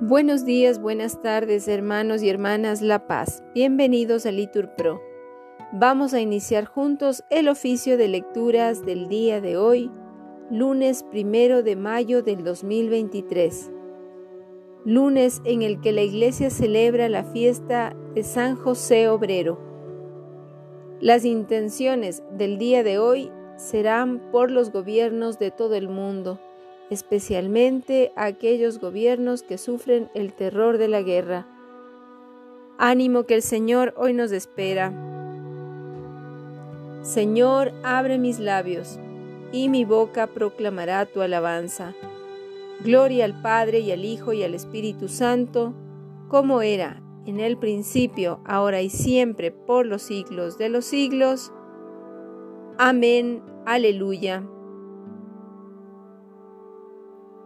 Buenos días, buenas tardes, hermanos y hermanas La Paz. Bienvenidos a Litur Pro. Vamos a iniciar juntos el oficio de lecturas del día de hoy, lunes primero de mayo del 2023. Lunes en el que la Iglesia celebra la fiesta de San José Obrero. Las intenciones del día de hoy serán por los gobiernos de todo el mundo especialmente a aquellos gobiernos que sufren el terror de la guerra. Ánimo que el Señor hoy nos espera. Señor, abre mis labios, y mi boca proclamará tu alabanza. Gloria al Padre y al Hijo y al Espíritu Santo, como era en el principio, ahora y siempre, por los siglos de los siglos. Amén. Aleluya.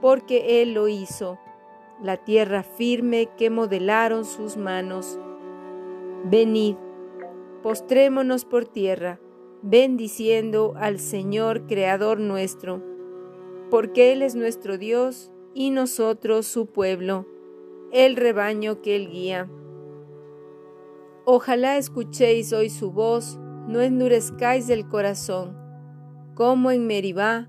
porque Él lo hizo, la tierra firme que modelaron sus manos. Venid, postrémonos por tierra, bendiciendo al Señor Creador nuestro, porque Él es nuestro Dios y nosotros su pueblo, el rebaño que Él guía. Ojalá escuchéis hoy su voz, no endurezcáis el corazón, como en Meribá,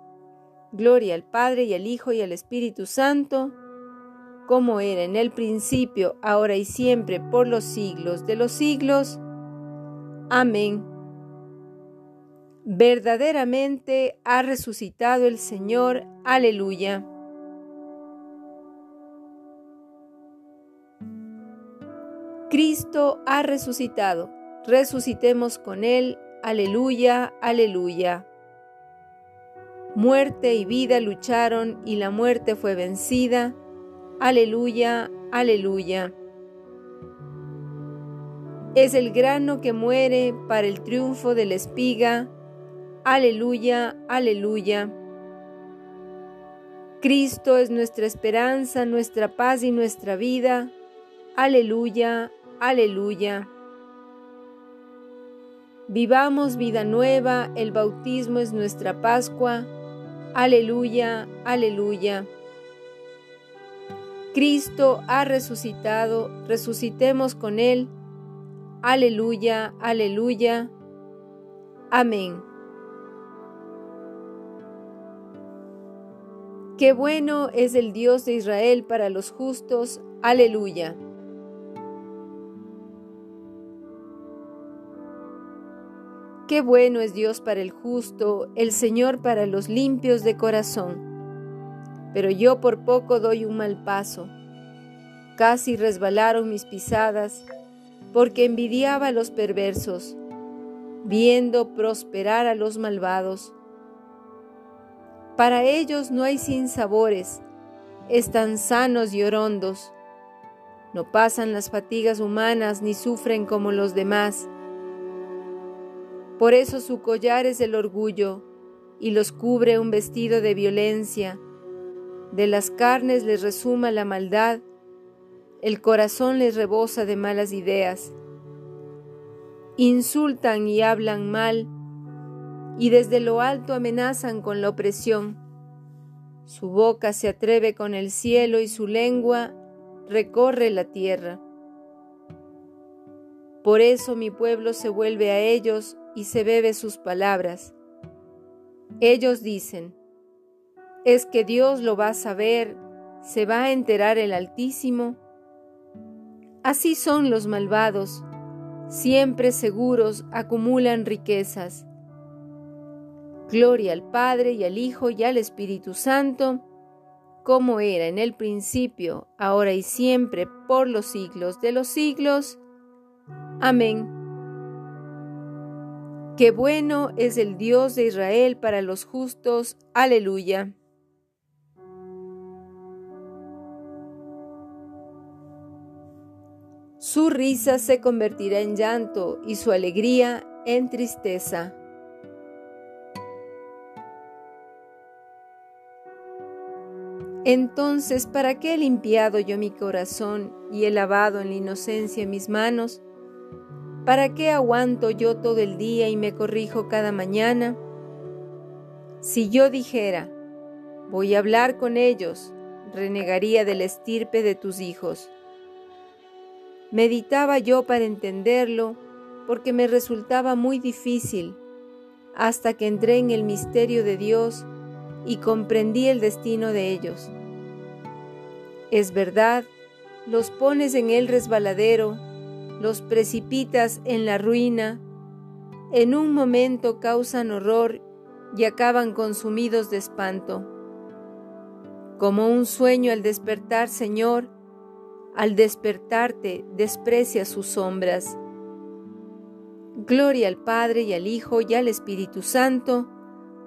Gloria al Padre y al Hijo y al Espíritu Santo, como era en el principio, ahora y siempre, por los siglos de los siglos. Amén. Verdaderamente ha resucitado el Señor. Aleluya. Cristo ha resucitado. Resucitemos con Él. Aleluya, aleluya. Muerte y vida lucharon y la muerte fue vencida. Aleluya, aleluya. Es el grano que muere para el triunfo de la espiga. Aleluya, aleluya. Cristo es nuestra esperanza, nuestra paz y nuestra vida. Aleluya, aleluya. Vivamos vida nueva, el bautismo es nuestra Pascua. Aleluya, aleluya. Cristo ha resucitado, resucitemos con Él. Aleluya, aleluya. Amén. Qué bueno es el Dios de Israel para los justos. Aleluya. Qué bueno es Dios para el justo, el Señor para los limpios de corazón. Pero yo por poco doy un mal paso. Casi resbalaron mis pisadas, porque envidiaba a los perversos, viendo prosperar a los malvados. Para ellos no hay sinsabores, están sanos y orondos. No pasan las fatigas humanas ni sufren como los demás por eso su collar es el orgullo y los cubre un vestido de violencia. De las carnes les resuma la maldad, el corazón les rebosa de malas ideas. Insultan y hablan mal, y desde lo alto amenazan con la opresión. Su boca se atreve con el cielo y su lengua recorre la tierra. Por eso mi pueblo se vuelve a ellos y se bebe sus palabras. Ellos dicen, es que Dios lo va a saber, se va a enterar el Altísimo, Así son los malvados, siempre seguros acumulan riquezas. Gloria al Padre y al Hijo y al Espíritu Santo, como era en el principio, ahora y siempre, por los siglos de los siglos. Amén. Qué bueno es el Dios de Israel para los justos. Aleluya. Su risa se convertirá en llanto y su alegría en tristeza. Entonces, ¿para qué he limpiado yo mi corazón y he lavado en la inocencia mis manos? ¿Para qué aguanto yo todo el día y me corrijo cada mañana? Si yo dijera, voy a hablar con ellos, renegaría del estirpe de tus hijos. Meditaba yo para entenderlo porque me resultaba muy difícil hasta que entré en el misterio de Dios y comprendí el destino de ellos. Es verdad, los pones en el resbaladero, los precipitas en la ruina, en un momento causan horror y acaban consumidos de espanto. Como un sueño al despertar, Señor, al despertarte desprecia sus sombras. Gloria al Padre y al Hijo y al Espíritu Santo,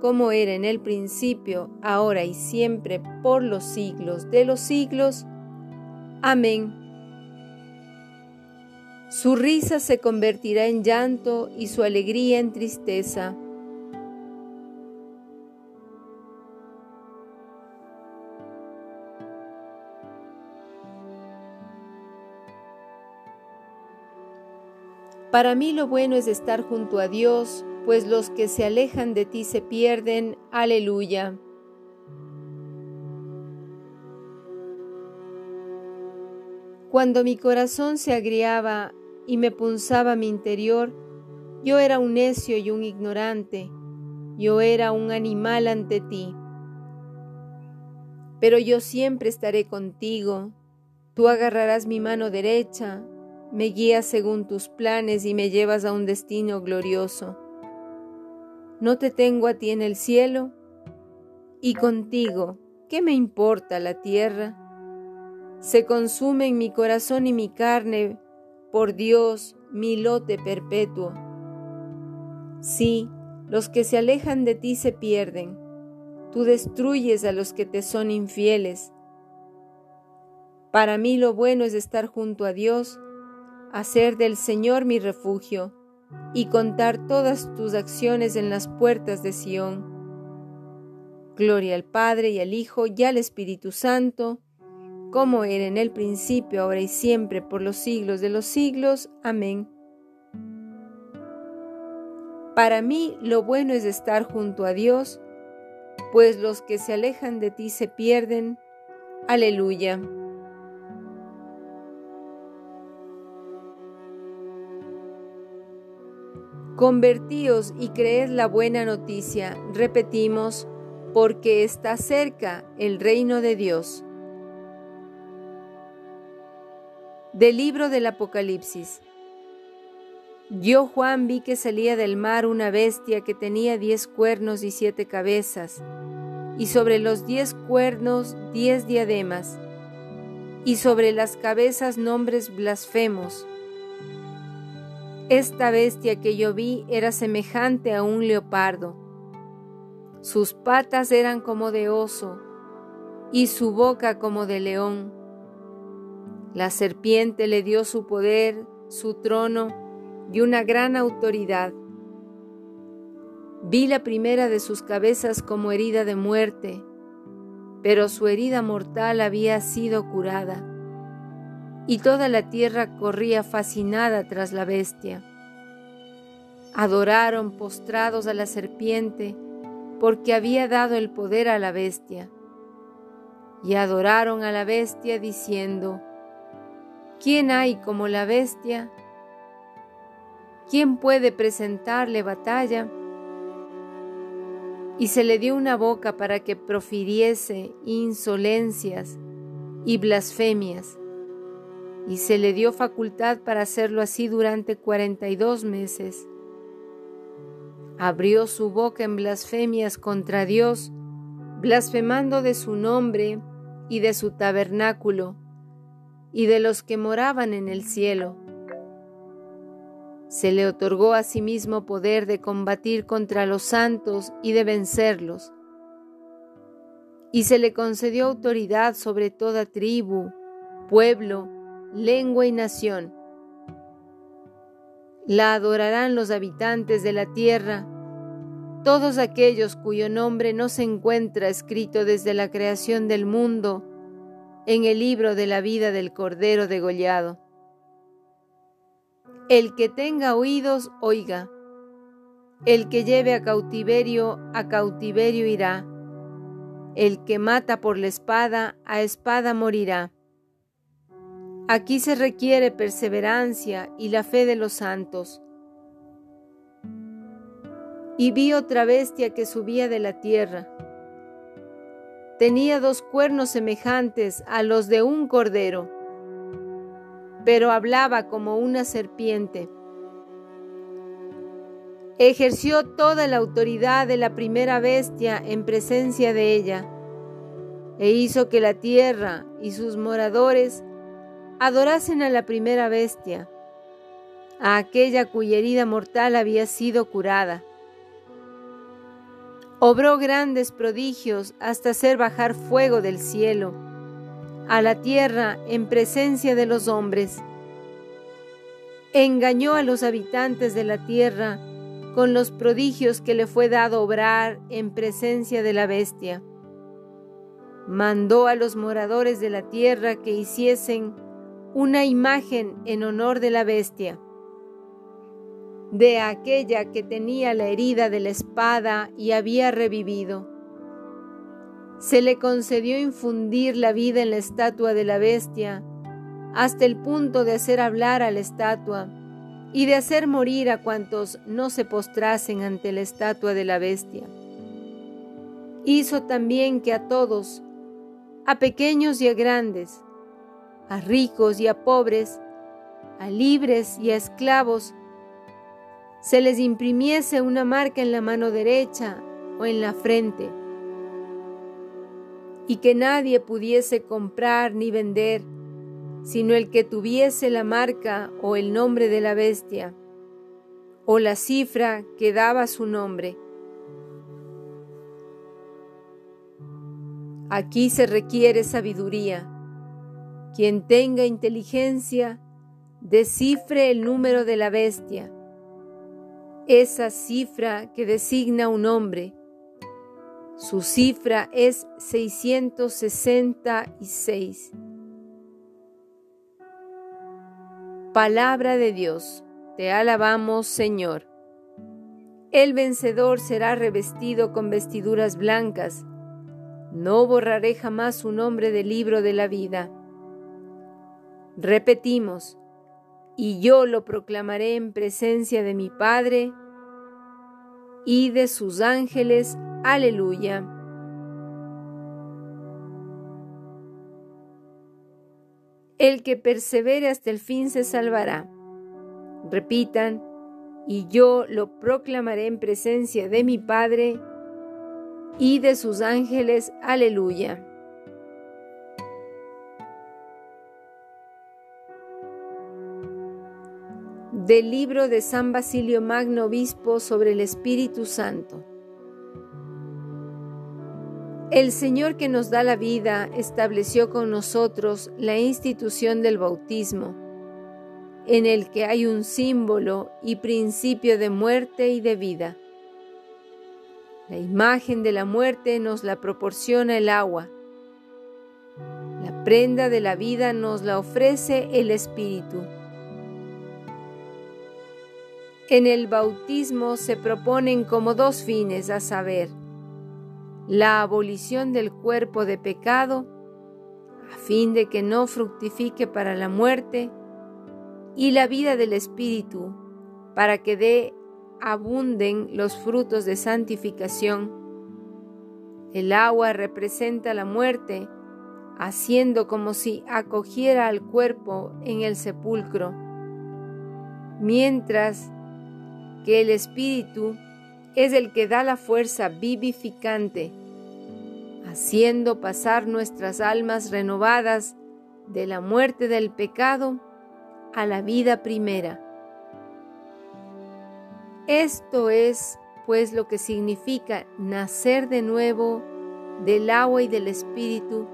como era en el principio, ahora y siempre, por los siglos de los siglos. Amén. Su risa se convertirá en llanto y su alegría en tristeza. Para mí lo bueno es estar junto a Dios, pues los que se alejan de ti se pierden. Aleluya. Cuando mi corazón se agriaba y me punzaba mi interior, yo era un necio y un ignorante, yo era un animal ante ti. Pero yo siempre estaré contigo, tú agarrarás mi mano derecha, me guías según tus planes y me llevas a un destino glorioso. ¿No te tengo a ti en el cielo? Y contigo, ¿qué me importa la tierra? Se consume en mi corazón y mi carne, por Dios, mi lote perpetuo. Sí, los que se alejan de ti se pierden. Tú destruyes a los que te son infieles. Para mí lo bueno es estar junto a Dios hacer del Señor mi refugio y contar todas tus acciones en las puertas de Sión. Gloria al Padre y al Hijo y al Espíritu Santo, como era en el principio, ahora y siempre, por los siglos de los siglos. Amén. Para mí lo bueno es estar junto a Dios, pues los que se alejan de ti se pierden. Aleluya. Convertíos y creed la buena noticia, repetimos, porque está cerca el reino de Dios. Del libro del Apocalipsis. Yo Juan vi que salía del mar una bestia que tenía diez cuernos y siete cabezas, y sobre los diez cuernos diez diademas, y sobre las cabezas nombres blasfemos esta bestia que yo vi era semejante a un leopardo. Sus patas eran como de oso y su boca como de león. La serpiente le dio su poder, su trono y una gran autoridad. Vi la primera de sus cabezas como herida de muerte, pero su herida mortal había sido curada y toda la tierra corría fascinada tras la bestia. Adoraron postrados a la serpiente, porque había dado el poder a la bestia. Y adoraron a la bestia diciendo, ¿quién hay como la bestia? ¿Quién puede presentarle batalla? Y se le dio una boca para que profiriese insolencias y blasfemias y se le dio facultad para hacerlo así durante cuarenta y dos meses. Abrió su boca en blasfemias contra Dios, blasfemando de su nombre y de su tabernáculo, y de los que moraban en el cielo. Se le otorgó a sí mismo poder de combatir contra los santos y de vencerlos. Y se le concedió autoridad sobre toda tribu, pueblo, lengua y nación. La adorarán los habitantes de la tierra, todos aquellos cuyo nombre no se encuentra escrito desde la creación del mundo en el libro de la vida del Cordero degollado. El que tenga oídos, oiga. El que lleve a cautiverio, a cautiverio irá. El que mata por la espada, a espada morirá. Aquí se requiere perseverancia y la fe de los santos. Y vi otra bestia que subía de la tierra. Tenía dos cuernos semejantes a los de un cordero pero hablaba como una serpiente. Ejerció toda la autoridad de la primera bestia en presencia de ella, e hizo que la tierra y sus moradores adorasen a la primera bestia, a aquella cuya herida mortal había sido curada. Obró grandes prodigios hasta hacer bajar fuego del cielo a la tierra en presencia de los hombres. Engañó a los habitantes de la tierra con los prodigios que le fue dado obrar en presencia de la bestia. Mandó a los moradores de la tierra que hiciesen una imagen en honor de la bestia, de aquella que tenía la herida de la espada y había revivido se le concedió infundir la vida en la estatua de la bestia, hasta el punto de hacer hablar a la estatua y de hacer morir a cuantos no se postrasen ante la estatua de la bestia. Hizo también que a todos, a pequeños y a grandes, a ricos y a pobres, a libres y a esclavos, se les imprimiese una marca en la mano derecha o en la frente y que nadie pudiese comprar ni vender, sino el que tuviese la marca o el nombre de la bestia, o la cifra que daba su nombre. Aquí se requiere sabiduría. Quien tenga inteligencia, descifre el número de la bestia, esa cifra que designa un hombre su cifra es 666. Palabra de Dios, te alabamos Señor. El vencedor será revestido con vestiduras blancas. No borraré jamás su nombre del libro de la vida. Repetimos, y yo lo proclamaré en presencia de mi Padre y de sus ángeles. Aleluya. El que persevere hasta el fin se salvará. Repitan, y yo lo proclamaré en presencia de mi Padre y de sus ángeles. Aleluya. Del libro de San Basilio Magno Obispo sobre el Espíritu Santo. El Señor que nos da la vida estableció con nosotros la institución del bautismo, en el que hay un símbolo y principio de muerte y de vida. La imagen de la muerte nos la proporciona el agua. La prenda de la vida nos la ofrece el Espíritu. En el bautismo se proponen como dos fines, a saber, la abolición del cuerpo de pecado, a fin de que no fructifique para la muerte, y la vida del Espíritu, para que dé abunden los frutos de santificación. El agua representa la muerte, haciendo como si acogiera al cuerpo en el sepulcro, mientras que el Espíritu es el que da la fuerza vivificante, haciendo pasar nuestras almas renovadas de la muerte del pecado a la vida primera. Esto es, pues, lo que significa nacer de nuevo del agua y del Espíritu,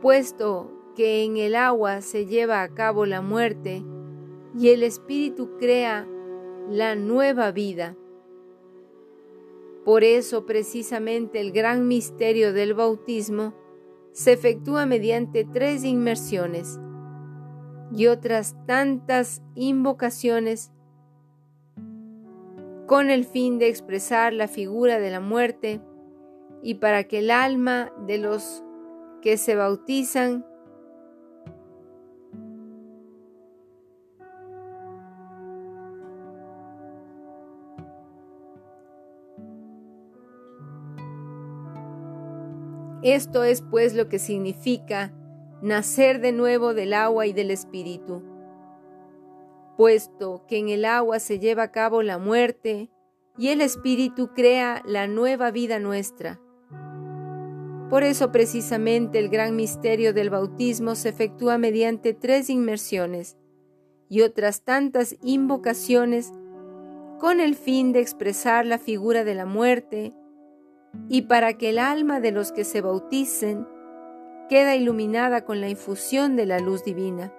puesto que en el agua se lleva a cabo la muerte y el Espíritu crea la nueva vida. Por eso precisamente el gran misterio del bautismo se efectúa mediante tres inmersiones y otras tantas invocaciones con el fin de expresar la figura de la muerte y para que el alma de los que se bautizan Esto es pues lo que significa nacer de nuevo del agua y del Espíritu. Puesto que en el agua se lleva a cabo la muerte y el Espíritu crea la nueva vida nuestra. Por eso precisamente el gran misterio del bautismo se efectúa mediante tres inmersiones y otras tantas invocaciones con el fin de expresar la figura de la muerte, y para que el alma de los que se bauticen queda iluminada con la infusión de la luz divina.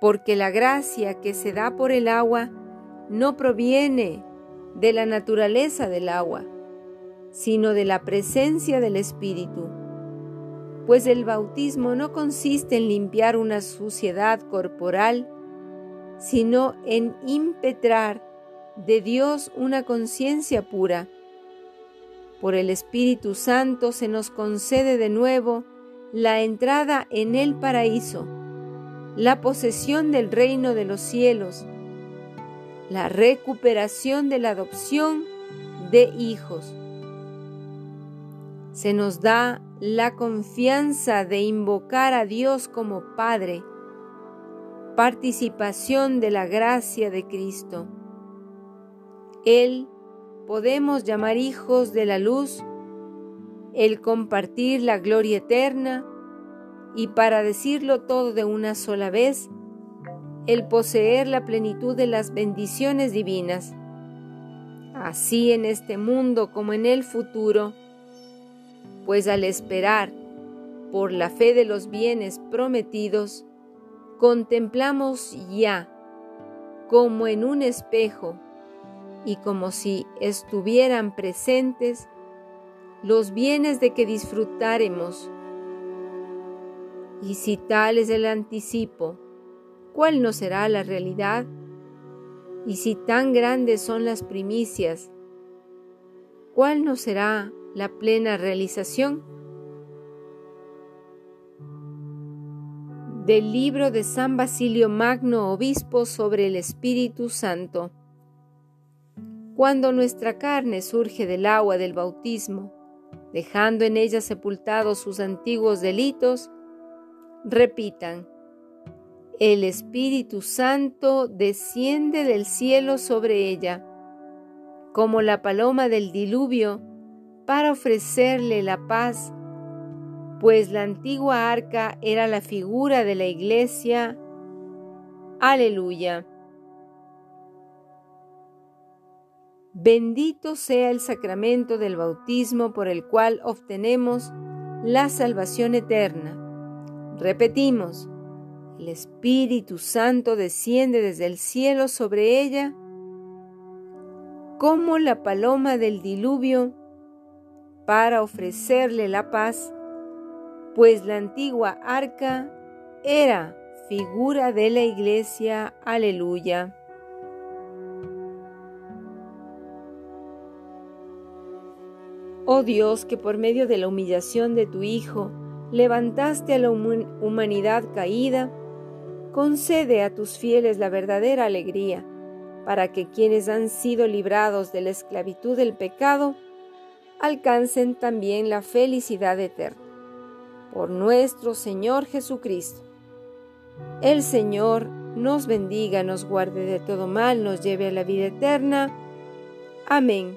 Porque la gracia que se da por el agua no proviene de la naturaleza del agua, sino de la presencia del Espíritu. Pues el bautismo no consiste en limpiar una suciedad corporal, sino en impetrar de Dios una conciencia pura por el Espíritu Santo se nos concede de nuevo la entrada en el paraíso, la posesión del reino de los cielos, la recuperación de la adopción de hijos. Se nos da la confianza de invocar a Dios como Padre, participación de la gracia de Cristo. Él podemos llamar hijos de la luz, el compartir la gloria eterna y para decirlo todo de una sola vez, el poseer la plenitud de las bendiciones divinas. Así en este mundo como en el futuro, pues al esperar por la fe de los bienes prometidos, contemplamos ya como en un espejo y como si estuvieran presentes los bienes de que disfrutaremos. Y si tal es el anticipo, ¿cuál no será la realidad? Y si tan grandes son las primicias, ¿cuál no será la plena realización? Del libro de San Basilio Magno, obispo sobre el Espíritu Santo. Cuando nuestra carne surge del agua del bautismo, dejando en ella sepultados sus antiguos delitos, repitan, el Espíritu Santo desciende del cielo sobre ella, como la paloma del diluvio, para ofrecerle la paz, pues la antigua arca era la figura de la iglesia. Aleluya. Bendito sea el sacramento del bautismo por el cual obtenemos la salvación eterna. Repetimos, el Espíritu Santo desciende desde el cielo sobre ella como la paloma del diluvio para ofrecerle la paz, pues la antigua arca era figura de la iglesia. Aleluya. Oh Dios, que por medio de la humillación de tu Hijo levantaste a la humanidad caída, concede a tus fieles la verdadera alegría, para que quienes han sido librados de la esclavitud del pecado alcancen también la felicidad eterna. por nuestro Señor Jesucristo. El Señor nos bendiga, nos guarde de todo mal, nos lleve a la vida eterna. Amén.